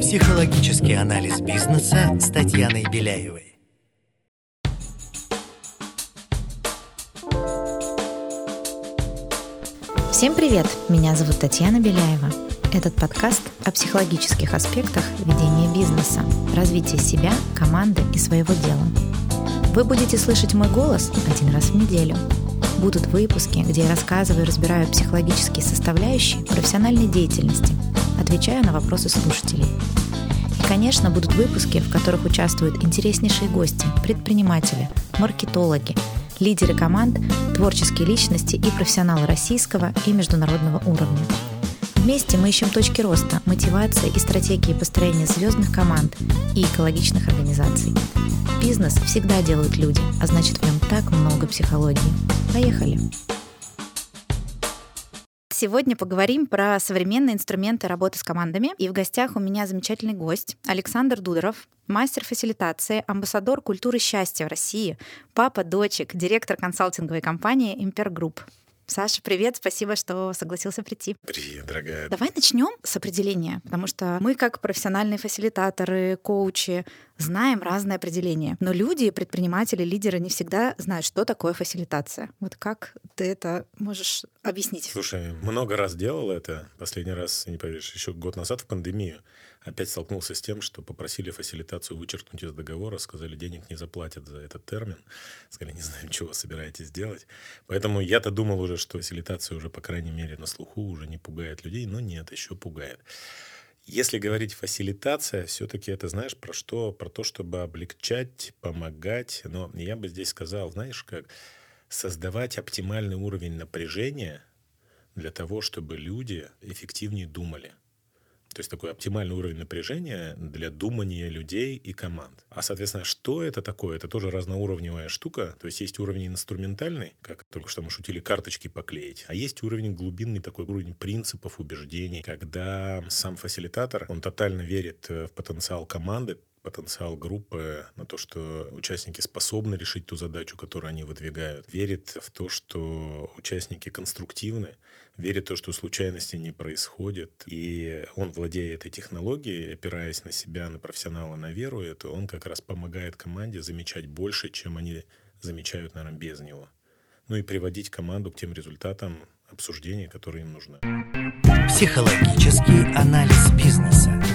Психологический анализ бизнеса с Татьяной Беляевой. Всем привет! Меня зовут Татьяна Беляева. Этот подкаст о психологических аспектах ведения бизнеса, развития себя, команды и своего дела. Вы будете слышать мой голос один раз в неделю. Будут выпуски, где я рассказываю и разбираю психологические составляющие профессиональной деятельности, отвечаю на вопросы слушателей. И, конечно, будут выпуски, в которых участвуют интереснейшие гости, предприниматели, маркетологи, лидеры команд, творческие личности и профессионалы российского и международного уровня. Вместе мы ищем точки роста, мотивации и стратегии построения звездных команд и экологичных организаций. Бизнес всегда делают люди, а значит в нем так много психологии. Поехали! Сегодня поговорим про современные инструменты работы с командами. И в гостях у меня замечательный гость Александр Дудоров, мастер фасилитации, амбассадор культуры счастья в России, папа дочек, директор консалтинговой компании Импер Групп. Саша, привет, спасибо, что согласился прийти. Привет, дорогая. Давай начнем с определения, потому что мы, как профессиональные фасилитаторы, коучи, знаем разные определения. Но люди, предприниматели, лидеры не всегда знают, что такое фасилитация. Вот как ты это можешь объяснить? Слушай, много раз делал это. Последний раз, не поверишь, еще год назад в пандемию опять столкнулся с тем, что попросили фасилитацию вычеркнуть из договора, сказали, денег не заплатят за этот термин. Сказали, не знаем, чего собираетесь делать. Поэтому я-то думал уже, что фасилитация уже, по крайней мере, на слуху уже не пугает людей, но нет, еще пугает. Если говорить фасилитация, все-таки это знаешь про что? Про то, чтобы облегчать, помогать. Но я бы здесь сказал, знаешь, как создавать оптимальный уровень напряжения для того, чтобы люди эффективнее думали. То есть такой оптимальный уровень напряжения для думания людей и команд. А, соответственно, что это такое? Это тоже разноуровневая штука. То есть есть уровень инструментальный, как только что мы шутили, карточки поклеить. А есть уровень глубинный, такой уровень принципов, убеждений, когда сам фасилитатор, он тотально верит в потенциал команды, потенциал группы, на то, что участники способны решить ту задачу, которую они выдвигают. Верит в то, что участники конструктивны, верит в то, что случайности не происходит. И он, владея этой технологией, опираясь на себя, на профессионала, на веру эту, он как раз помогает команде замечать больше, чем они замечают, наверное, без него. Ну и приводить команду к тем результатам обсуждения, которые им нужны. Психологический анализ бизнеса.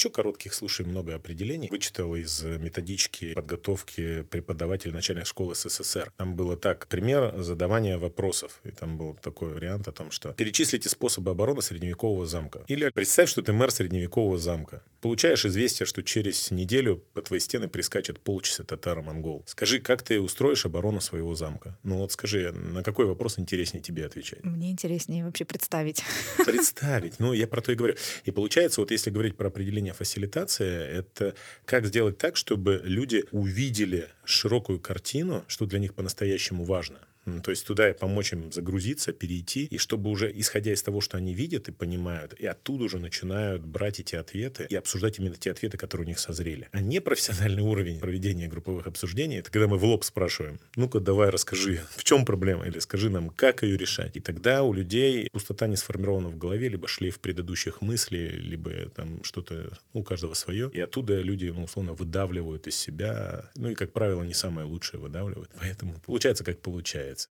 Еще коротких, слушай, много определений. Вычитал из методички подготовки преподавателя начальной школы СССР. Там было так, пример задавания вопросов. И там был такой вариант о том, что перечислите способы обороны средневекового замка. Или представь, что ты мэр средневекового замка. Получаешь известие, что через неделю по твоей стены прискачет полчаса татаро-монгол. Скажи, как ты устроишь оборону своего замка? Ну вот скажи, на какой вопрос интереснее тебе отвечать? Мне интереснее вообще представить. Представить. Ну, я про то и говорю. И получается, вот если говорить про определение определение фасилитация – это как сделать так, чтобы люди увидели широкую картину, что для них по-настоящему важно. То есть туда помочь им загрузиться, перейти, и чтобы уже, исходя из того, что они видят и понимают, и оттуда уже начинают брать эти ответы и обсуждать именно те ответы, которые у них созрели. А не профессиональный уровень проведения групповых обсуждений, это когда мы в лоб спрашиваем, ну-ка давай расскажи, в чем проблема, или скажи нам, как ее решать. И тогда у людей пустота не сформирована в голове, либо шли в предыдущих мыслей, либо там что-то, ну, у каждого свое. И оттуда люди, ну, условно, выдавливают из себя, ну и, как правило, не самое лучшее выдавливают. Поэтому получается, как получается называется.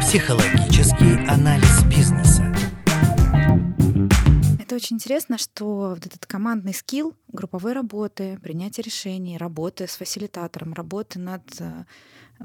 Психологический анализ бизнеса. Это очень интересно, что вот этот командный скилл групповой работы, принятия решений, работы с фасилитатором, работы над э,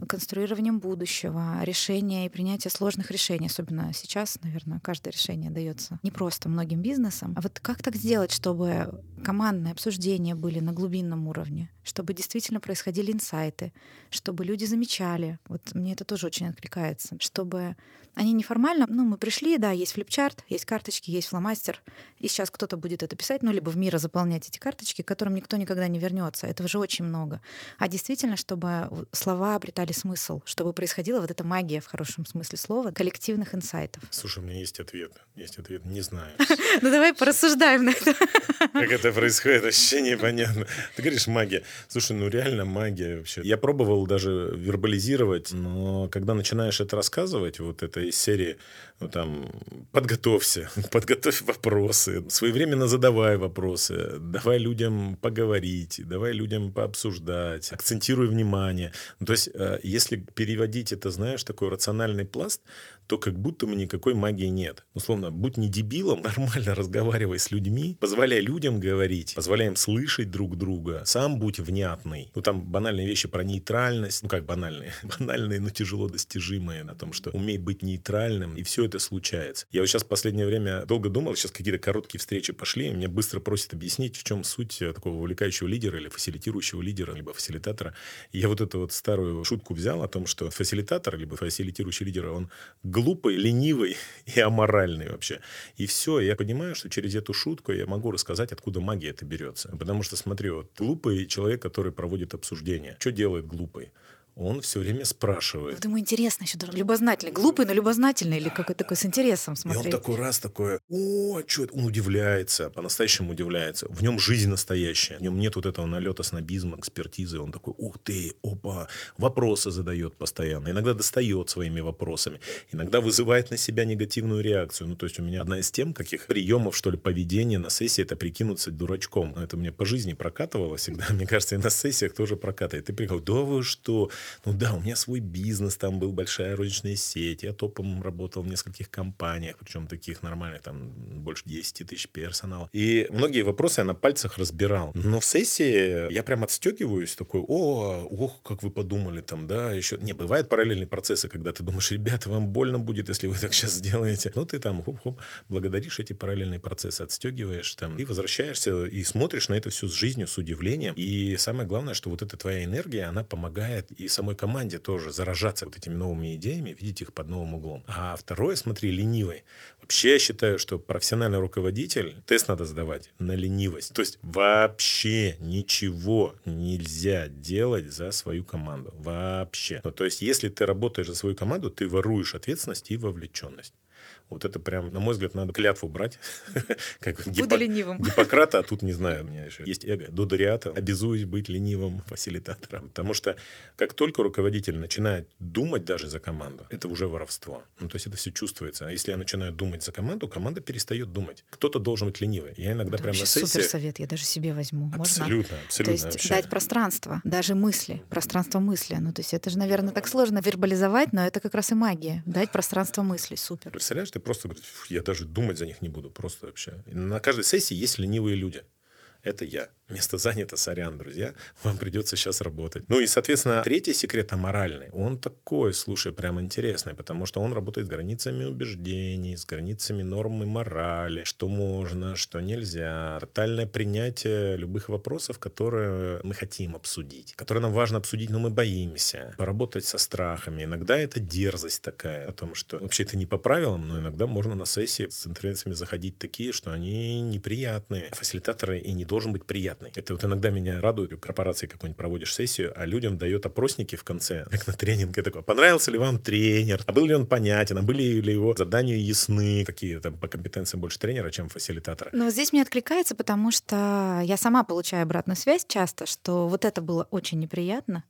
конструированием будущего, решения и принятия сложных решений. Особенно сейчас, наверное, каждое решение дается не просто многим бизнесам. А вот как так сделать, чтобы командные обсуждения были на глубинном уровне, чтобы действительно происходили инсайты, чтобы люди замечали. Вот мне это тоже очень откликается, чтобы они неформально, ну, мы пришли, да, есть флипчарт, есть карточки, есть фломастер, и сейчас кто-то будет это писать, ну, либо в мира заполнять эти карточки, к которым никто никогда не вернется. Этого же очень много. А действительно, чтобы слова обретали искали смысл, чтобы происходила вот эта магия в хорошем смысле слова коллективных инсайтов? Слушай, у меня есть ответ. Есть ответ. Не знаю. Ну давай порассуждаем на это. Как это происходит, вообще непонятно. Ты говоришь магия. Слушай, ну реально магия вообще. Я пробовал даже вербализировать, но когда начинаешь это рассказывать, вот это из серии, ну там, подготовься, подготовь вопросы, своевременно задавай вопросы, давай людям поговорить, давай людям пообсуждать, акцентируй внимание. Ну, то есть, э, если переводить это, знаешь, такой рациональный пласт, то как будто бы никакой магии нет. Условно, будь не дебилом, нормально разговаривай с людьми, позволяй людям говорить, позволяй им слышать друг друга, сам будь внятный. Ну, там банальные вещи про нейтральность, ну, как банальные, банальные, но тяжело достижимые, на том, что умей быть нейтральным, и все это случается. Я вот сейчас в последнее время долго думал, сейчас какие-то короткие встречи пошли, и меня быстро просят объяснить, в чем суть э, такого увлекающего лидера или фасилитирующего лидера, либо фасилитатора. И я вот эту вот старую шутку взял о том, что фасилитатор, либо фасилитирующий лидер, он глупый, ленивый и аморальный вообще. И все, я понимаю, что через эту шутку я могу рассказать, откуда магия это берется. Потому что, смотри, вот глупый человек, который проводит обсуждение. Что делает глупый? Он все время спрашивает. Вот ему интересно еще даже любознательный. Глупый, но любознательный или какой-то такой с интересом смотреть. И он такой раз такой, о, что это? Он удивляется, по-настоящему удивляется. В нем жизнь настоящая. В нем нет вот этого налета снобизма, экспертизы. Он такой, ух ты, опа. Вопросы задает постоянно. Иногда достает своими вопросами. Иногда вызывает на себя негативную реакцию. Ну, то есть у меня одна из тем, каких приемов, что ли, поведения на сессии, это прикинуться дурачком. Это мне по жизни прокатывало всегда. Мне кажется, и на сессиях тоже прокатывает. Ты приходишь, да вы что? Ну да, у меня свой бизнес, там был большая розничная сеть, я топом работал в нескольких компаниях, причем таких нормальных, там больше 10 тысяч персонала. И многие вопросы я на пальцах разбирал. Но в сессии я прям отстегиваюсь, такой, о, ох, как вы подумали там, да, еще... Не, бывают параллельные процессы, когда ты думаешь, ребята, вам больно будет, если вы так сейчас сделаете. Ну, ты там, хоп-хоп, благодаришь эти параллельные процессы, отстегиваешь там, и возвращаешься, и смотришь на это все с жизнью, с удивлением. И самое главное, что вот эта твоя энергия, она помогает и самой команде тоже заражаться вот этими новыми идеями, видеть их под новым углом. А второе, смотри, ленивый. Вообще я считаю, что профессиональный руководитель, тест надо сдавать на ленивость. То есть вообще ничего нельзя делать за свою команду. Вообще. Ну, то есть если ты работаешь за свою команду, ты воруешь ответственность и вовлеченность. Вот это прям, на мой взгляд, надо клятву брать. как Буду Гиппо... ленивым. Гиппократа, а тут не знаю, у меня еще есть эго. Додориата. Обязуюсь быть ленивым фасилитатором. Потому что как только руководитель начинает думать даже за команду, это уже воровство. Ну, то есть это все чувствуется. А если я начинаю думать за команду, команда перестает думать. Кто-то должен быть ленивый. Я иногда это прям на сессии... супер совет, я даже себе возьму. Абсолютно, Можно? абсолютно. То есть вообще. дать пространство, даже мысли, пространство мысли. Ну, то есть это же, наверное, так сложно вербализовать, но это как раз и магия. Дать пространство мысли. Супер. Представляешь, ты просто говоришь, я даже думать за них не буду, просто вообще. На каждой сессии есть ленивые люди. Это я. Место занято, сорян, друзья. Вам придется сейчас работать. Ну и, соответственно, третий секрет аморальный. Он такой, слушай, прям интересный, потому что он работает с границами убеждений, с границами нормы морали, что можно, что нельзя. Тотальное принятие любых вопросов, которые мы хотим обсудить, которые нам важно обсудить, но мы боимся. Поработать со страхами. Иногда это дерзость такая о том, что вообще это не по правилам, но иногда можно на сессии с интервенциями заходить такие, что они неприятные. Фасилитаторы и не должен быть приятный приятный. Это вот иногда меня радует, в корпорации какой-нибудь проводишь сессию, а людям дает опросники в конце, как на тренинге такой, понравился ли вам тренер, а был ли он понятен, а были ли его задания ясны, какие там по компетенциям больше тренера, чем фасилитатора. Но здесь мне откликается, потому что я сама получаю обратную связь часто, что вот это было очень неприятно,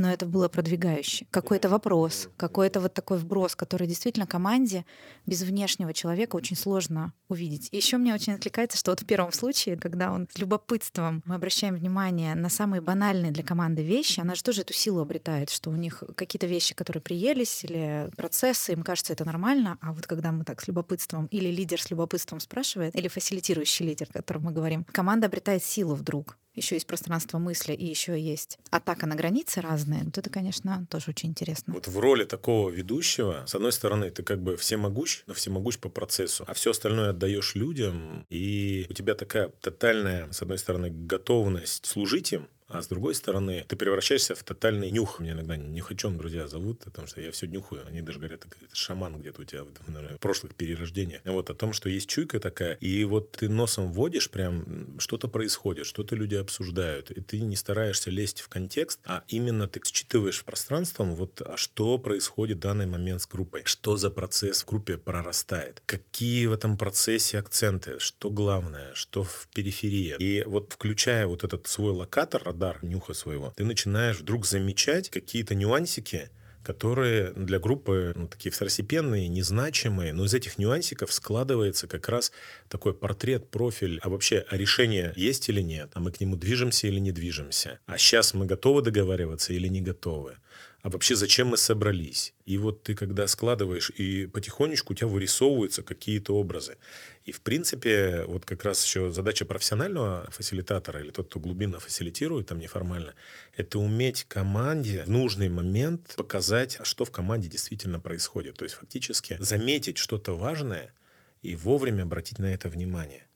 но это было продвигающе. Какой-то вопрос, какой-то вот такой вброс, который действительно команде без внешнего человека очень сложно увидеть. Еще мне очень отвлекается, что вот в первом случае, когда он с любопытством мы обращаем внимание на самые банальные для команды вещи, она же тоже эту силу обретает, что у них какие-то вещи, которые приелись, или процессы, им кажется это нормально, а вот когда мы так с любопытством, или лидер с любопытством спрашивает, или фасилитирующий лидер, о котором мы говорим, команда обретает силу вдруг еще есть пространство мысли, и еще есть атака на границы разные, вот это, конечно, тоже очень интересно. Вот в роли такого ведущего, с одной стороны, ты как бы всемогущ, но всемогущ по процессу, а все остальное отдаешь людям, и у тебя такая тотальная, с одной стороны, готовность служить им, А с другой стороны, ты превращаешься в тотальный нюх. Меня иногда нюхачом друзья зовут, потому что я все нюхаю. Они даже говорят, это шаман где-то у тебя наверное, в прошлых перерождениях. Вот о том, что есть чуйка такая, и вот ты носом вводишь, прям что-то происходит, что-то люди обсуждают, и ты не стараешься лезть в контекст, а именно ты считываешь пространством, вот а что происходит в данный момент с группой, что за процесс в группе прорастает, какие в этом процессе акценты, что главное, что в периферии. И вот включая вот этот свой локатор, радар нюха своего, ты начинаешь вдруг замечать какие-то нюансики, которые для группы ну, такие второстепенные, незначимые, но из этих нюансиков складывается как раз такой портрет, профиль, а вообще, а решение есть или нет, а мы к нему движемся или не движемся, а сейчас мы готовы договариваться или не готовы а вообще зачем мы собрались? И вот ты когда складываешь, и потихонечку у тебя вырисовываются какие-то образы. И в принципе, вот как раз еще задача профессионального фасилитатора или тот, кто глубинно фасилитирует там неформально, это уметь команде в нужный момент показать, что в команде действительно происходит. То есть фактически заметить что-то важное и вовремя обратить на это внимание.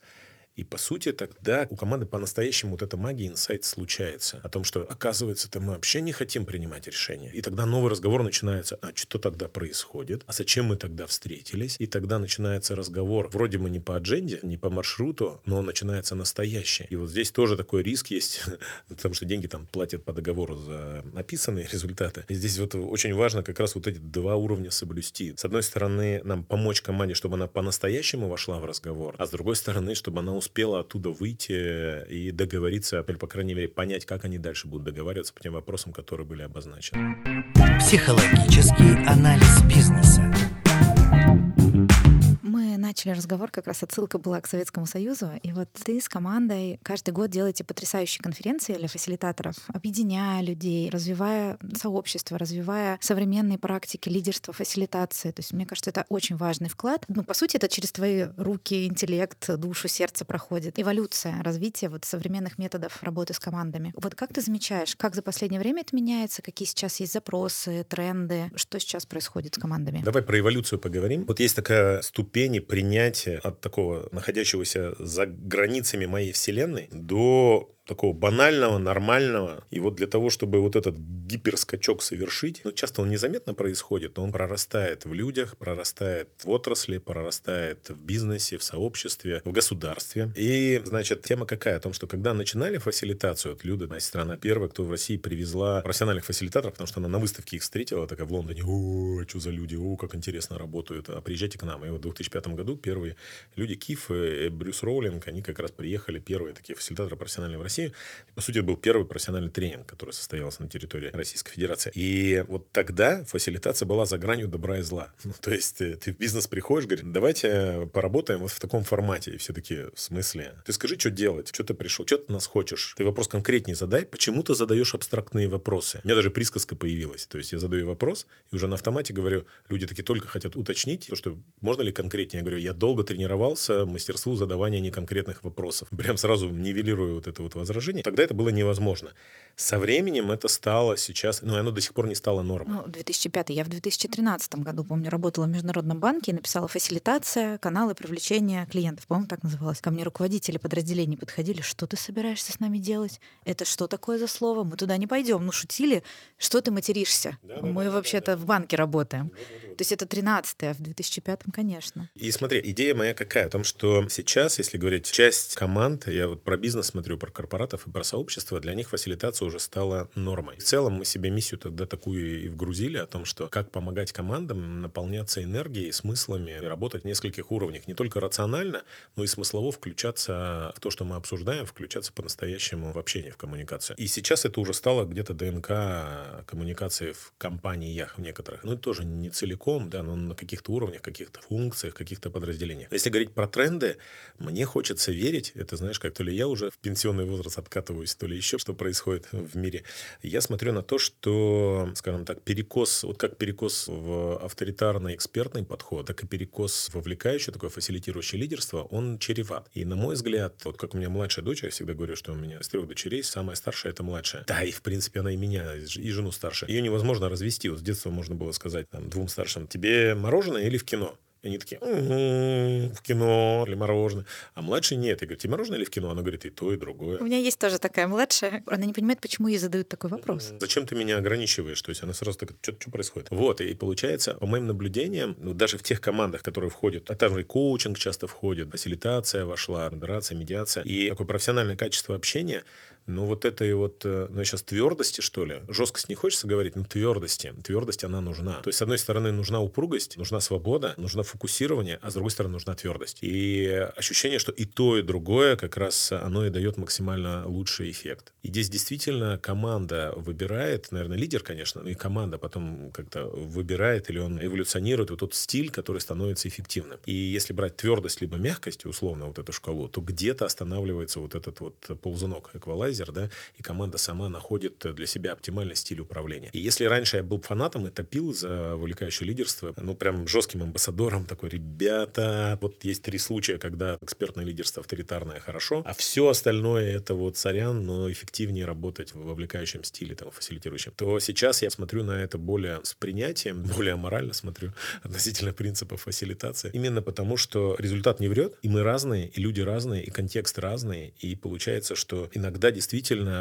И по сути тогда у команды по-настоящему вот эта магия, инсайт случается. О том, что оказывается-то мы вообще не хотим принимать решения. И тогда новый разговор начинается. А что тогда происходит? А зачем мы тогда встретились? И тогда начинается разговор. Вроде мы не по адженде, не по маршруту, но начинается настоящее. И вот здесь тоже такой риск есть, потому что деньги там платят по договору за написанные результаты. И здесь вот очень важно как раз вот эти два уровня соблюсти. С одной стороны, нам помочь команде, чтобы она по-настоящему вошла в разговор, а с другой стороны, чтобы она успела оттуда выйти и договориться, или, по крайней мере, понять, как они дальше будут договариваться по тем вопросам, которые были обозначены. Психологический анализ бизнеса. Начали разговор, как раз отсылка была к Советскому Союзу, и вот ты с командой каждый год делаете потрясающие конференции для фасилитаторов, объединяя людей, развивая сообщество, развивая современные практики лидерства, фасилитации. То есть, мне кажется, это очень важный вклад. Ну, по сути, это через твои руки, интеллект, душу, сердце проходит. Эволюция, развитие вот современных методов работы с командами. Вот как ты замечаешь, как за последнее время это меняется, какие сейчас есть запросы, тренды, что сейчас происходит с командами? Давай про эволюцию поговорим. Вот есть такая ступень принятия от такого находящегося за границами моей вселенной до такого банального, нормального. И вот для того, чтобы вот этот гиперскачок совершить, ну, часто он незаметно происходит, но он прорастает в людях, прорастает в отрасли, прорастает в бизнесе, в сообществе, в государстве. И, значит, тема какая? О том, что когда начинали фасилитацию, вот Люда, моя страна первая, кто в России привезла профессиональных фасилитаторов, потому что она на выставке их встретила, такая в Лондоне, о, что за люди, о, как интересно работают, а приезжайте к нам. И вот в 2005 году первые люди, Киф, и Брюс Роулинг, они как раз приехали, первые такие фасилитаторы профессиональные в России, России. По сути, это был первый профессиональный тренинг, который состоялся на территории Российской Федерации. И вот тогда фасилитация была за гранью добра и зла. Ну, то есть э, ты в бизнес приходишь, говоришь, давайте поработаем вот в таком формате. И все такие, в смысле? Ты скажи, что делать, что ты пришел, что ты нас хочешь. Ты вопрос конкретнее задай, почему ты задаешь абстрактные вопросы. У меня даже присказка появилась. То есть я задаю вопрос, и уже на автомате говорю, люди такие только хотят уточнить, то, что можно ли конкретнее. Я говорю, я долго тренировался мастерству задавания неконкретных вопросов. Прям сразу нивелирую вот это вот возражение, тогда это было невозможно. Со временем это стало сейчас, ну, оно до сих пор не стало нормой. Ну, 2005. Я в 2013 году, помню, работала в Международном банке и написала фасилитация, каналы привлечения клиентов. По-моему, так называлось. Ко мне руководители подразделений подходили, что ты собираешься с нами делать? Это что такое за слово? Мы туда не пойдем. Ну, шутили, что ты материшься? Да, Мы да, вообще-то да, да. в банке работаем. Да, да, да. То есть это 13 а в 2005 конечно. И смотри, идея моя какая? О том, что сейчас, если говорить, часть команд, я вот про бизнес смотрю, про корпоратов и про сообщество, для них фасилитация уже стала нормой. В целом мы себе миссию тогда такую и вгрузили о том, что как помогать командам наполняться энергией, смыслами, работать в нескольких уровнях. Не только рационально, но и смыслово включаться в то, что мы обсуждаем, включаться по-настоящему в общение, в коммуникацию. И сейчас это уже стало где-то ДНК коммуникации в компаниях в некоторых. Ну, тоже не целиком, да, но на каких-то уровнях, каких-то функциях, каких-то подразделениях. Если говорить про тренды, мне хочется верить, это знаешь, как то ли я уже в пенсионный возраст откатываюсь, то ли еще что происходит в мире. Я смотрю на то, что, скажем так, перекос, вот как перекос в авторитарный экспертный подход, так и перекос вовлекающий, такое фасилитирующее лидерство, он чреват. И, на мой взгляд, вот как у меня младшая дочь, я всегда говорю, что у меня из трех дочерей самая старшая это младшая. Да, и в принципе она и меня, и жену старше. Ее невозможно развести. Вот с детства можно было сказать там, двум старшим, тебе мороженое или в кино? И они такие, «М-м, в кино или мороженое. А младший нет. Я говорю, тебе мороженое или в кино? Она говорит, и то, и другое. У меня есть тоже такая младшая. Она не понимает, почему ей задают такой вопрос. Зачем ты меня ограничиваешь? То есть она сразу такая, что, что происходит? Вот, и получается, по моим наблюдениям, ну, даже в тех командах, которые входят, а там и коучинг часто входит, фасилитация вошла, модерация, медиация, и такое профессиональное качество общения, ну, вот этой вот, э, ну, сейчас твердости, что ли, жесткость не хочется говорить, но твердости. Твердость, она нужна. То есть, с одной стороны, нужна упругость, нужна свобода, нужна фокусирование, а с другой стороны, нужна твердость. И ощущение, что и то, и другое как раз оно и дает максимально лучший эффект. И здесь действительно команда выбирает, наверное, лидер, конечно, но и команда потом как-то выбирает или он эволюционирует вот тот стиль, который становится эффективным. И если брать твердость либо мягкость, условно, вот эту шкалу, то где-то останавливается вот этот вот ползунок эквалайзер, да, и команда сама находит для себя оптимальный стиль управления. И если раньше я был фанатом и топил за вовлекающее лидерство, ну, прям жестким амбассадором, такой, ребята, вот есть три случая, когда экспертное лидерство авторитарное хорошо, а все остальное это вот сорян, но эффективнее работать в вовлекающем стиле, там, фасилитирующем, то сейчас я смотрю на это более с принятием, более морально смотрю относительно принципов фасилитации. Именно потому, что результат не врет, и мы разные, и люди разные, и контекст разный, и получается, что иногда действительно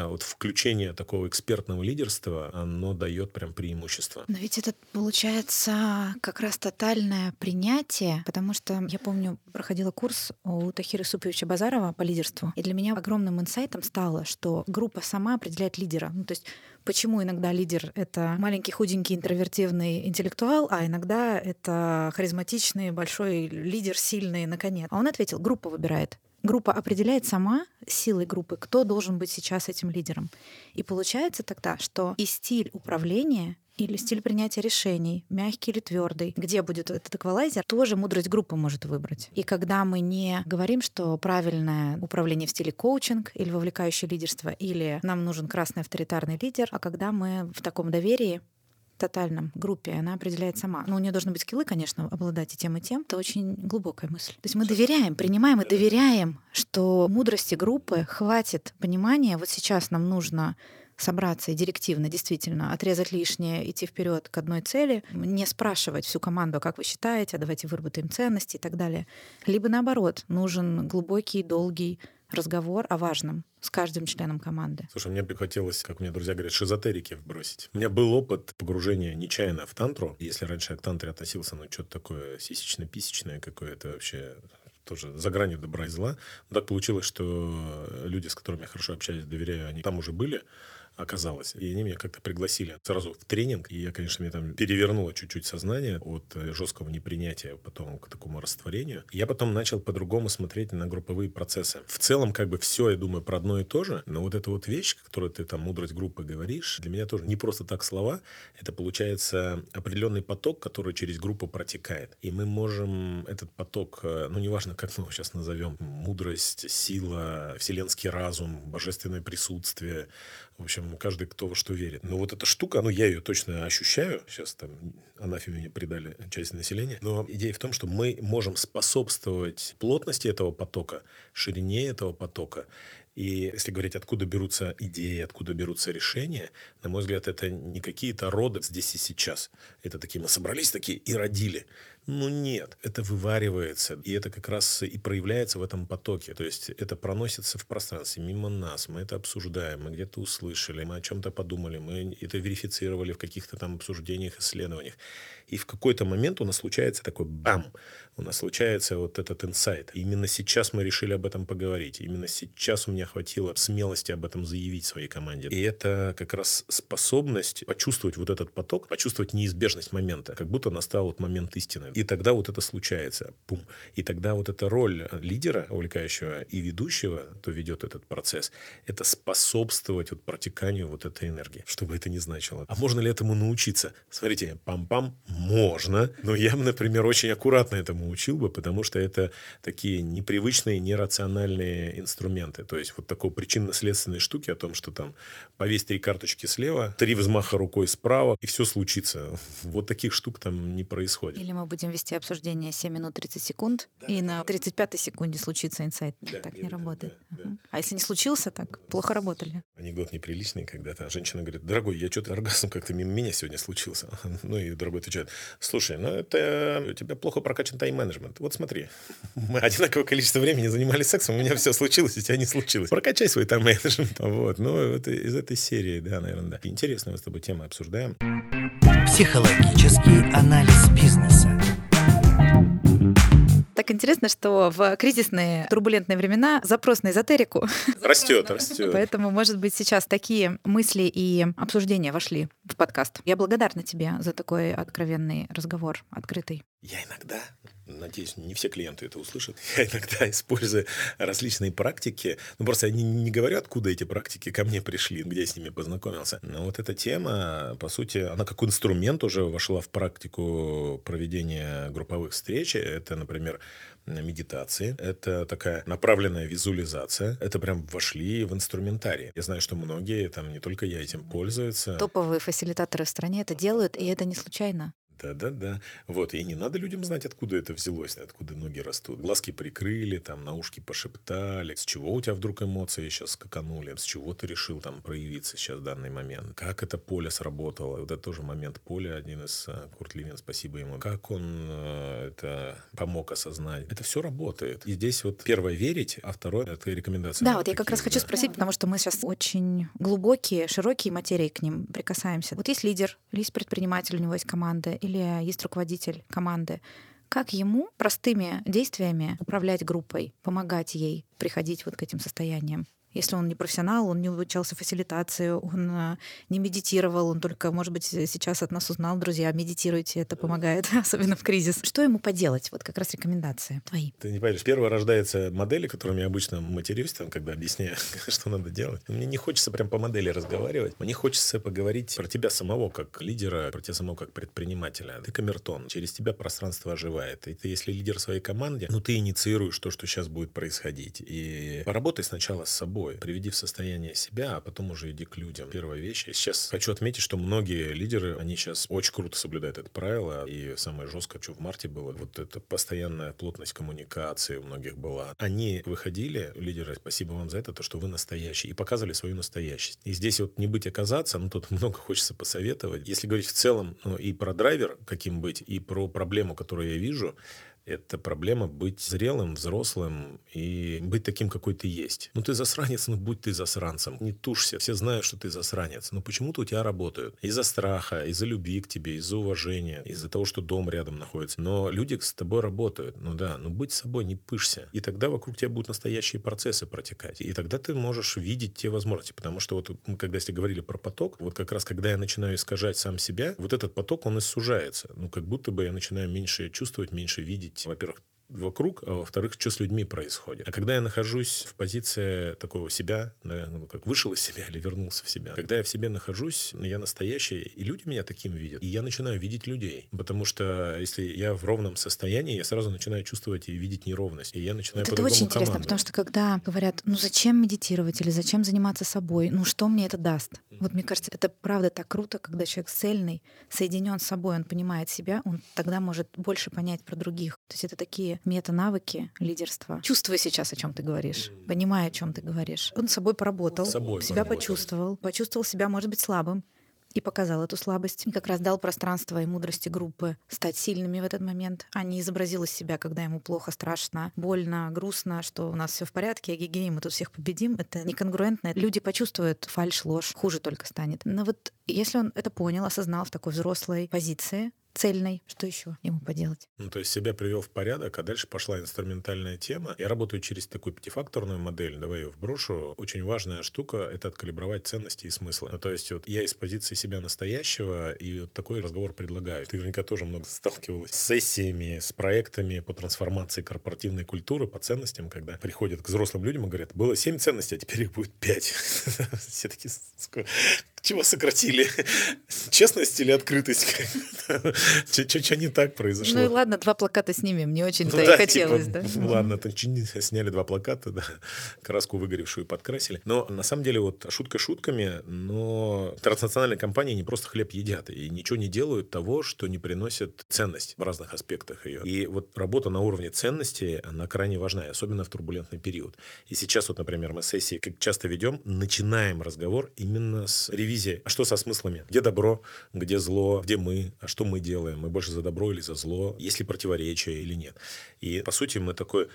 вот включение такого экспертного лидерства, оно дает прям преимущество. Но ведь это получается как раз тотальное принятие, потому что я помню, проходила курс у Тахира Суповича Базарова по лидерству, и для меня огромным инсайтом стало, что группа сама определяет лидера. Ну, то есть почему иногда лидер — это маленький, худенький, интровертивный интеллектуал, а иногда это харизматичный, большой лидер, сильный, наконец. А он ответил, группа выбирает. Группа определяет сама силой группы, кто должен быть сейчас этим лидером. И получается тогда, что и стиль управления или стиль принятия решений, мягкий или твердый, где будет этот эквалайзер, тоже мудрость группы может выбрать. И когда мы не говорим, что правильное управление в стиле коучинг или вовлекающее лидерство, или нам нужен красный авторитарный лидер, а когда мы в таком доверии тотальном группе, она определяет сама. Но у нее должны быть скиллы, конечно, обладать и тем, и тем. Это очень глубокая мысль. То есть мы доверяем, принимаем и доверяем, что мудрости группы хватит понимания. Вот сейчас нам нужно собраться и директивно действительно отрезать лишнее, идти вперед к одной цели, не спрашивать всю команду, как вы считаете, а давайте выработаем ценности и так далее. Либо наоборот, нужен глубокий, долгий разговор о важном с каждым членом команды. Слушай, мне бы хотелось, как мне друзья говорят, шизотерики вбросить. У меня был опыт погружения нечаянно в тантру. Если раньше я к тантре относился, ну, что-то такое сисечно-писечное какое-то вообще тоже за гранью добра и зла. Но так получилось, что люди, с которыми я хорошо общаюсь, доверяю, они там уже были оказалось. И они меня как-то пригласили сразу в тренинг. И я, конечно, мне там перевернуло чуть-чуть сознание от э, жесткого непринятия потом к такому растворению. Я потом начал по-другому смотреть на групповые процессы. В целом, как бы все, я думаю, про одно и то же. Но вот эта вот вещь, которую ты там, мудрость группы говоришь, для меня тоже не просто так слова. Это получается определенный поток, который через группу протекает. И мы можем этот поток, э, ну, неважно, как мы его сейчас назовем, мудрость, сила, вселенский разум, божественное присутствие, в общем, каждый кто во что верит. Но вот эта штука, ну, я ее точно ощущаю. Сейчас там анафеме придали часть населения. Но идея в том, что мы можем способствовать плотности этого потока, ширине этого потока. И если говорить, откуда берутся идеи, откуда берутся решения, на мой взгляд, это не какие-то роды здесь и сейчас. Это такие, мы собрались такие и родили. Ну нет, это вываривается, и это как раз и проявляется в этом потоке. То есть это проносится в пространстве мимо нас, мы это обсуждаем, мы где-то услышали, мы о чем-то подумали, мы это верифицировали в каких-то там обсуждениях, исследованиях. И в какой-то момент у нас случается такой бам, у нас случается вот этот инсайт. Именно сейчас мы решили об этом поговорить. Именно сейчас у меня хватило смелости об этом заявить своей команде. И это как раз способность почувствовать вот этот поток, почувствовать неизбежность момента, как будто настал вот момент истины. И тогда вот это случается. Пум. И тогда вот эта роль лидера, увлекающего и ведущего, кто ведет этот процесс, это способствовать вот протеканию вот этой энергии, что бы это ни значило. А можно ли этому научиться? Смотрите, пам-пам, можно. Но я, например, очень аккуратно этому учил бы, потому что это такие непривычные, нерациональные инструменты. То есть вот такой причинно-следственной штуки о том, что там повесь три карточки слева, три взмаха рукой справа, и все случится. Вот таких штук там не происходит. Или мы будем будем вести обсуждение 7 минут 30 секунд, и на 35-й секунде случится инсайт. Да, так не работает. да, да. А если не случился, так плохо работали. Анекдот неприличный, когда та женщина говорит, дорогой, я что-то оргазм как-то мимо меня сегодня случился. Ну и дорогой отвечает, слушай, ну это у тебя плохо прокачан тайм-менеджмент. Вот смотри, мы одинаковое количество времени занимались сексом, у меня все случилось, у тебя не случилось. Прокачай свой тайм-менеджмент. Вот, ну это из этой серии, да, наверное, да. Интересную мы с тобой тему обсуждаем. Психологический анализ бизнеса. Так интересно, что в кризисные турбулентные времена запрос на эзотерику. Растет, растет. Поэтому, может быть, сейчас такие мысли и обсуждения вошли в подкаст. Я благодарна тебе за такой откровенный разговор, открытый. Я иногда, надеюсь, не все клиенты это услышат, я иногда использую различные практики. Ну, просто я не, говорю, откуда эти практики ко мне пришли, где я с ними познакомился. Но вот эта тема, по сути, она как инструмент уже вошла в практику проведения групповых встреч. Это, например, медитации. Это такая направленная визуализация. Это прям вошли в инструментарий. Я знаю, что многие, там не только я этим пользуются. Топовые фасилитаторы в стране это делают, и это не случайно. Да-да-да. Вот. И не надо людям знать, откуда это взялось, откуда ноги растут. Глазки прикрыли, там, на ушки пошептали. С чего у тебя вдруг эмоции сейчас скаканули? С чего ты решил там проявиться сейчас в данный момент? Как это поле сработало? Вот это тоже момент поля, один из э, Курт Линин, спасибо ему. Как он э, это помог осознать? Это все работает. И здесь вот первое верить, а второе это рекомендация. Да, вот я как раз хочу спросить, потому что мы сейчас очень глубокие, широкие материи к ним прикасаемся. Вот есть лидер, есть предприниматель, у него есть команда, или есть руководитель команды. Как ему простыми действиями управлять группой, помогать ей приходить вот к этим состояниям? Если он не профессионал, он не обучался фасилитации, он э, не медитировал, он только, может быть, сейчас от нас узнал, друзья, медитируйте, это помогает, особенно в кризис. Что ему поделать? Вот как раз рекомендации твои. Ты не понимаешь, первое рождается модели, которыми я обычно матерюсь, там, когда объясняю, что надо делать. Мне не хочется прям по модели разговаривать. Мне хочется поговорить про тебя самого как лидера, про тебя самого как предпринимателя. Ты камертон, через тебя пространство оживает. И ты, если лидер своей команде, ну, ты инициируешь то, что сейчас будет происходить. И поработай сначала с собой, приведи в состояние себя, а потом уже иди к людям. Первая вещь. Я сейчас хочу отметить, что многие лидеры, они сейчас очень круто соблюдают это правило. И самое жесткое, что в марте было, вот это постоянная плотность коммуникации у многих была. Они выходили, лидеры, спасибо вам за это, то, что вы настоящие, и показывали свою настоящесть. И здесь вот не быть оказаться, ну тут много хочется посоветовать. Если говорить в целом ну, и про драйвер, каким быть, и про проблему, которую я вижу, это проблема быть зрелым, взрослым и быть таким, какой ты есть. Ну, ты засранец, ну, будь ты засранцем. Не тушься. Все знают, что ты засранец. Но почему-то у тебя работают. Из-за страха, из-за любви к тебе, из-за уважения, из-за того, что дом рядом находится. Но люди с тобой работают. Ну да, ну будь собой, не пышься. И тогда вокруг тебя будут настоящие процессы протекать. И тогда ты можешь видеть те возможности. Потому что вот мы когда если говорили про поток, вот как раз когда я начинаю искажать сам себя, вот этот поток, он и сужается. Ну, как будто бы я начинаю меньше чувствовать, меньше видеть во-первых, вокруг, а во-вторых, что с людьми происходит. А когда я нахожусь в позиции такого себя, да, ну, как вышел из себя или вернулся в себя, когда я в себе нахожусь, ну, я настоящий, и люди меня таким видят, и я начинаю видеть людей. Потому что если я в ровном состоянии, я сразу начинаю чувствовать и видеть неровность. И я начинаю Вот это очень интересно, командовать. потому что когда говорят, ну зачем медитировать или зачем заниматься собой, ну что мне это даст? Вот мне кажется, это правда так круто, когда человек цельный, соединен с собой, он понимает себя, он тогда может больше понять про других. То есть это такие мета-навыки лидерства. Чувствуя сейчас, о чем ты говоришь, понимая, о чем ты говоришь. Он с собой поработал, С собой себя поработал. почувствовал, почувствовал себя, может быть, слабым, и показал эту слабость. И как раз дал пространство и мудрости группы стать сильными в этот момент, а не изобразил из себя, когда ему плохо, страшно, больно, грустно, что у нас все в порядке, гигей, мы тут всех победим. Это неконгруентно. Люди почувствуют фальш, ложь, хуже только станет. Но вот если он это понял, осознал в такой взрослой позиции, цельной, что еще ему поделать? Ну, то есть себя привел в порядок, а дальше пошла инструментальная тема. Я работаю через такую пятифакторную модель, давай ее вброшу. Очень важная штука — это откалибровать ценности и смыслы. Ну, то есть вот я из позиции себя настоящего, и вот такой разговор предлагаю. Ты наверняка тоже много сталкивалась с сессиями, с проектами по трансформации корпоративной культуры, по ценностям, когда приходят к взрослым людям и говорят, было семь ценностей, а теперь их будет пять. Все таки Чего сократили? Честность или открытость? Что не так произошло? Ну и ладно, два плаката снимем, не очень-то Ну и да, хотелось, типа, да? Ладно, сняли два плаката, да, краску выгоревшую подкрасили. Но на самом деле вот шутка шутками, но транснациональные компании не просто хлеб едят и ничего не делают того, что не приносит ценность в разных аспектах ее. И вот работа на уровне ценности, она крайне важна, и особенно в турбулентный период. И сейчас вот, например, мы сессии, как часто ведем, начинаем разговор именно с ревизии. А что со смыслами? Где добро, где зло, где мы, а что мы делаем? Мы больше за добро или за зло? Есть ли противоречия или нет? И, по сути, мы такой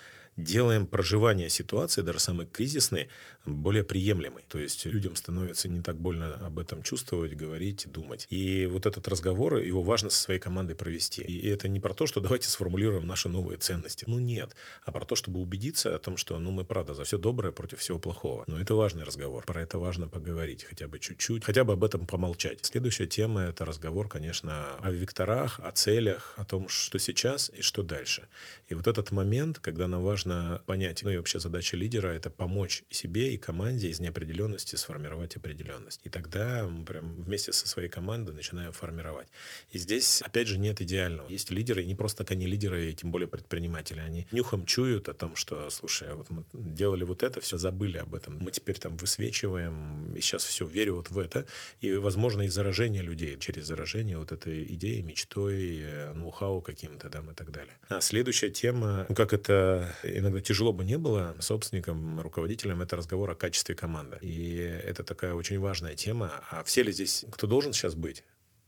делаем проживание ситуации, даже самой кризисной, более приемлемой. То есть людям становится не так больно об этом чувствовать, говорить, думать. И вот этот разговор, его важно со своей командой провести. И это не про то, что давайте сформулируем наши новые ценности. Ну нет. А про то, чтобы убедиться о том, что ну, мы правда за все доброе против всего плохого. Но это важный разговор. Про это важно поговорить хотя бы чуть-чуть, хотя бы об этом помолчать. Следующая тема — это разговор, конечно, о векторах, о целях, о том, что сейчас и что дальше. И вот этот момент, когда нам важно понять, ну и вообще задача лидера — это помочь себе и команде из неопределенности сформировать определенность. И тогда мы прям вместе со своей командой начинаем формировать. И здесь, опять же, нет идеального. Есть лидеры, и не просто так они лидеры, и тем более предприниматели. Они нюхом чуют о том, что, слушай, вот мы делали вот это, все забыли об этом. Мы теперь там высвечиваем, и сейчас все верю вот в это. И, возможно, и заражение людей через заражение вот этой идеей, мечтой, э, ноу-хау каким-то там и так далее. А следующая тема, ну, как это иногда тяжело бы не было, собственникам, руководителям, это разговор о качестве команды. И это такая очень важная тема. А все ли здесь, кто должен сейчас быть?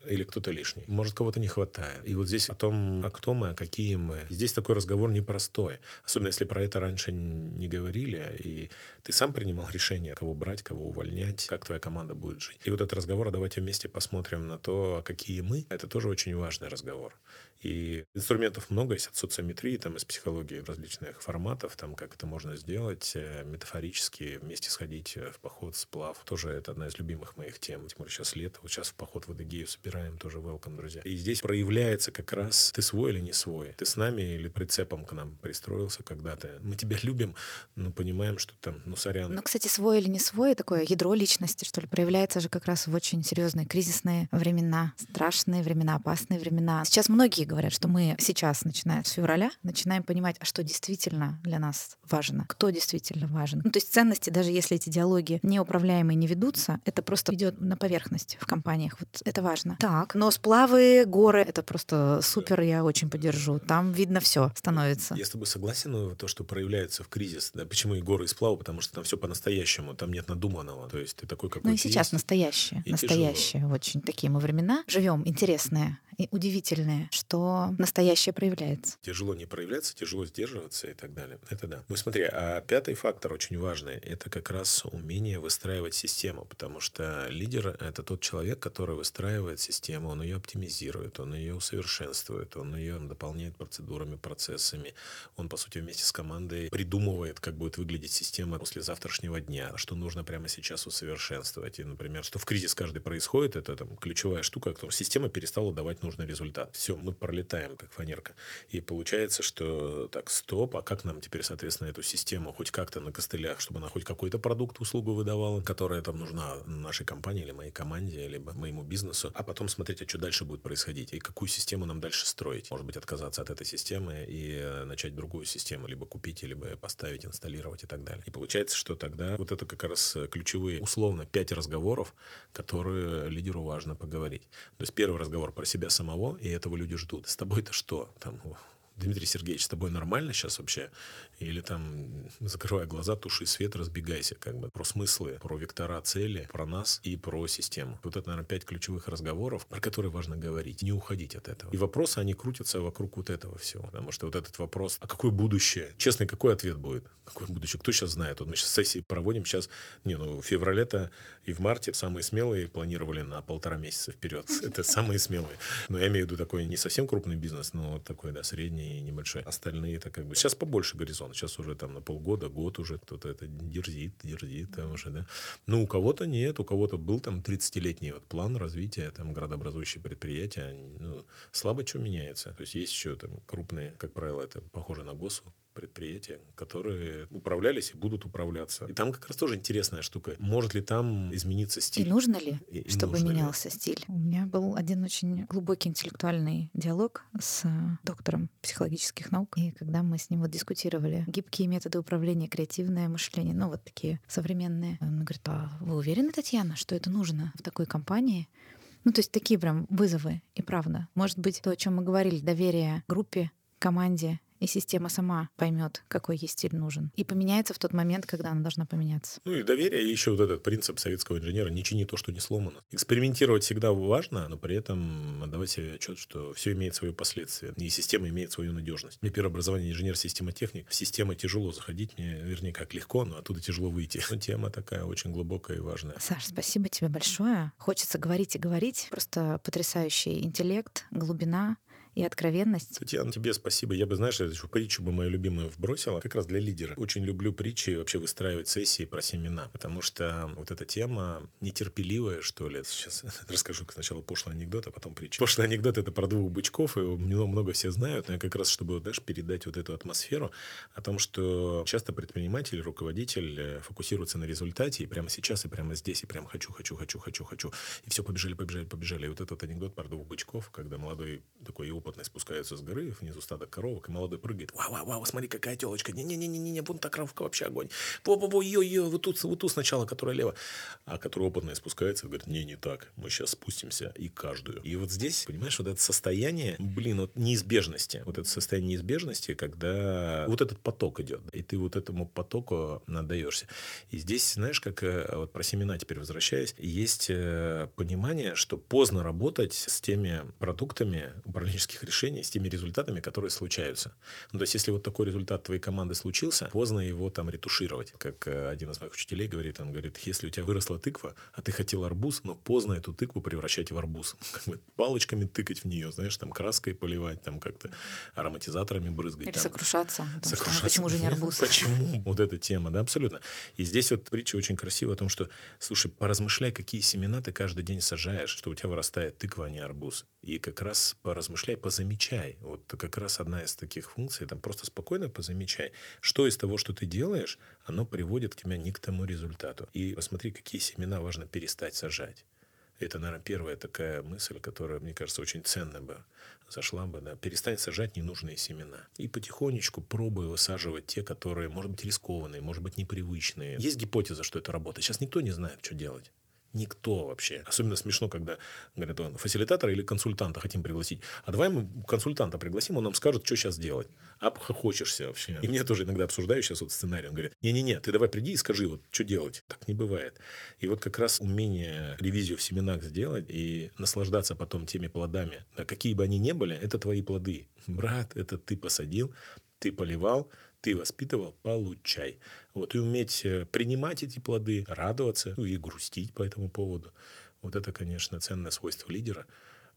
Или кто-то лишний. Может, кого-то не хватает. И вот здесь о том, а кто мы, а какие мы. Здесь такой разговор непростой. Особенно, если про это раньше не говорили, и ты сам принимал решение, кого брать, кого увольнять, как твоя команда будет жить. И вот этот разговор, а давайте вместе посмотрим на то, а какие мы. Это тоже очень важный разговор. И инструментов много есть от социометрии, там, из психологии различных форматов, там, как это можно сделать э, метафорически, вместе сходить э, в поход, сплав. Тоже это одна из любимых моих тем. Более сейчас лето, вот сейчас в поход в Адыгею собираем, тоже welcome, друзья. И здесь проявляется как раз, ты свой или не свой. Ты с нами или прицепом к нам пристроился когда-то. Мы тебя любим, но понимаем, что там, ну, сорян. Ну, кстати, свой или не свой, такое ядро личности, что ли, проявляется же как раз в очень серьезные кризисные времена, страшные времена, опасные времена. Сейчас многие говорят, что мы сейчас, начиная с февраля, начинаем понимать, а что действительно для нас важно, кто действительно важен. Ну, то есть ценности, даже если эти диалоги неуправляемые не ведутся, это просто идет на поверхность в компаниях. Вот это важно. Так, но сплавы, горы, это просто супер, я очень поддержу. Там видно все становится. Я с тобой согласен, то, что проявляется в кризис. Да, почему и горы и сплавы? Потому что там все по-настоящему, там нет надуманного. То есть ты такой, какой Ну и сейчас есть. настоящие, И настоящие очень такие мы времена. Живем интересные и удивительные, что настоящее проявляется. Тяжело не проявляться, тяжело сдерживаться и так далее. Это да. Ну смотри, а пятый фактор очень важный, это как раз умение выстраивать систему, потому что лидер — это тот человек, который выстраивает систему, он ее оптимизирует, он ее усовершенствует, он ее дополняет процедурами, процессами. Он, по сути, вместе с командой придумывает, как будет выглядеть система после завтрашнего дня, что нужно прямо сейчас усовершенствовать. И, например, что в кризис каждый происходит, это там ключевая штука, что система перестала давать нужный результат. Все, мы пролетаем, как фанерка. И получается, что так, стоп, а как нам теперь, соответственно, эту систему хоть как-то на костылях, чтобы она хоть какой-то продукт, услугу выдавала, которая там нужна нашей компании или моей команде, либо моему бизнесу, а потом смотреть, а что дальше будет происходить, и какую систему нам дальше строить. Может быть, отказаться от этой системы и э, начать другую систему, либо купить, либо поставить, инсталлировать и так далее. И получается, что тогда вот это как раз э, ключевые, условно, пять разговоров, которые лидеру важно поговорить. То есть первый разговор про себя самого, и этого люди ждут. С тобой-то что? Там, Дмитрий Сергеевич, с тобой нормально сейчас вообще? Или там, закрывая глаза, туши свет, разбегайся, как бы. Про смыслы, про вектора цели, про нас и про систему. Вот это, наверное, пять ключевых разговоров, про которые важно говорить, не уходить от этого. И вопросы, они крутятся вокруг вот этого всего. Потому что вот этот вопрос, а какое будущее? Честный, какой ответ будет? Какое будущее? Кто сейчас знает? Вот мы сейчас сессии проводим сейчас, не, ну, в феврале-то и в марте самые смелые планировали на полтора месяца вперед. Это самые смелые. Но я имею в виду такой не совсем крупный бизнес, но такой, да, средний небольшой. Остальные это как бы... Сейчас побольше горизонт. Сейчас уже там на полгода, год уже кто-то это дерзит, дерзит там уже, да. Ну, у кого-то нет, у кого-то был там 30-летний вот план развития, там, градообразующие предприятия. Ну, слабо что меняется. То есть есть еще там крупные, как правило, это похоже на ГОСу, предприятия, которые управлялись и будут управляться. И там как раз тоже интересная штука. Может ли там измениться стиль? И нужно ли, И- и чтобы нужно ли? менялся стиль? У меня был один очень глубокий интеллектуальный диалог с доктором психологических наук. И когда мы с ним вот дискутировали гибкие методы управления, креативное мышление, ну вот такие современные, он говорит, а вы уверены, Татьяна, что это нужно в такой компании? Ну, то есть такие прям вызовы, и правда. Может быть, то, о чем мы говорили, доверие группе, команде, и система сама поймет, какой ей стиль нужен. И поменяется в тот момент, когда она должна поменяться. Ну и доверие, и еще вот этот принцип советского инженера «не чини то, что не сломано». Экспериментировать всегда важно, но при этом отдавать себе отчет, что все имеет свои последствия, и система имеет свою надежность. Мне первое образование инженер-системотехник. В системы тяжело заходить, мне, вернее, как легко, но оттуда тяжело выйти. Но тема такая очень глубокая и важная. Саш, спасибо тебе большое. Хочется говорить и говорить. Просто потрясающий интеллект, глубина и откровенность. Татьяна, тебе спасибо. Я бы, знаешь, эту притчу бы мою любимую вбросила. Как раз для лидера. Очень люблю притчи вообще выстраивать сессии про семена. Потому что вот эта тема нетерпеливая, что ли. Сейчас расскажу сначала пошлый анекдот, а потом притча. Пошлый анекдот это про двух бычков, и много, много все знают. Но я как раз, чтобы, знаешь, передать вот эту атмосферу о том, что часто предприниматель, руководитель э, фокусируется на результате, и прямо сейчас, и прямо здесь, и прямо хочу, хочу, хочу, хочу, хочу. И все, побежали, побежали, побежали. И вот этот анекдот про двух бычков, когда молодой такой и опытный спускаются с горы, внизу стадо коровок, и молодой прыгает. Вау, вау, вау, смотри, какая телочка. Не-не-не-не-не, вон та коровка вообще огонь. Во-во-во, ее, ее, вот тут, вот тут сначала, которая лево. А который опытный спускается говорит, не, не так. Мы сейчас спустимся и каждую. И вот здесь, понимаешь, вот это состояние, блин, вот неизбежности. Вот это состояние неизбежности, когда вот этот поток идет. И ты вот этому потоку надаешься. И здесь, знаешь, как э, вот про семена теперь возвращаясь, есть э, понимание, что поздно работать с теми продуктами управленческих решений, с теми результатами, которые случаются. Ну, то есть, если вот такой результат твоей команды случился, поздно его там ретушировать. Как э, один из моих учителей говорит, он говорит, если у тебя выросла тыква, а ты хотел арбуз, но поздно эту тыкву превращать в арбуз. Как бы палочками тыкать в нее, знаешь, там краской поливать, там как-то ароматизаторами брызгать. Или там. сокрушаться. потому что, Сокрушаться. почему же не арбуз? Почему? Вот эта тема, да, абсолютно. И здесь вот притча очень красивая о том, что, слушай, поразмышляй, какие семена ты каждый день сажаешь, что у тебя вырастает тыква, а не арбуз. И как раз поразмышляй, позамечай. Вот как раз одна из таких функций, там просто спокойно позамечай, что из того, что ты делаешь, оно приводит тебя не к тому результату. И посмотри, какие семена важно перестать сажать. Это, наверное, первая такая мысль, которая, мне кажется, очень ценная бы зашла бы. Да. Перестань сажать ненужные семена. И потихонечку пробуй высаживать те, которые, может быть, рискованные, может быть, непривычные. Есть гипотеза, что это работает. Сейчас никто не знает, что делать. Никто вообще. Особенно смешно, когда говорят, он фасилитатора или консультанта хотим пригласить. А давай мы консультанта пригласим, он нам скажет, что сейчас делать. Обхохочешься вообще. И мне тоже иногда обсуждаю сейчас вот сценарий. Он говорит, не-не-не, ты давай приди и скажи, вот что делать. Так не бывает. И вот как раз умение ревизию в семенах сделать и наслаждаться потом теми плодами, да, какие бы они ни были, это твои плоды. Брат, это ты посадил, ты поливал, ты воспитывал, получай. Вот, и уметь э, принимать эти плоды, радоваться ну, и грустить по этому поводу. Вот это, конечно, ценное свойство лидера.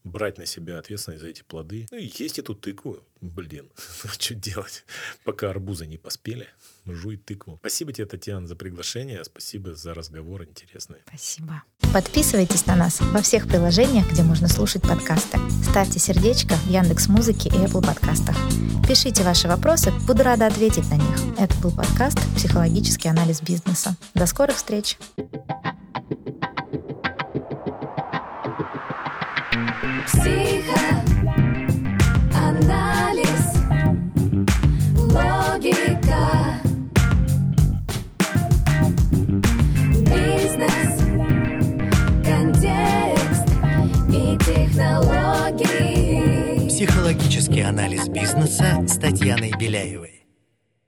Брать на себя ответственность за эти плоды. Ну, и есть эту тыкву. Блин, что делать? Пока арбузы не поспели, жуй тыкву. Спасибо тебе, Татьяна, за приглашение. Спасибо за разговор интересный. Спасибо. Подписывайтесь на нас во всех приложениях, где можно слушать подкасты. Ставьте сердечко в Яндекс Музыке и Apple подкастах. Пишите ваши вопросы, буду рада ответить на них. Это был подкаст «Психологический анализ бизнеса». До скорых встреч! Психологический анализ бизнеса с Татьяной Беляевой.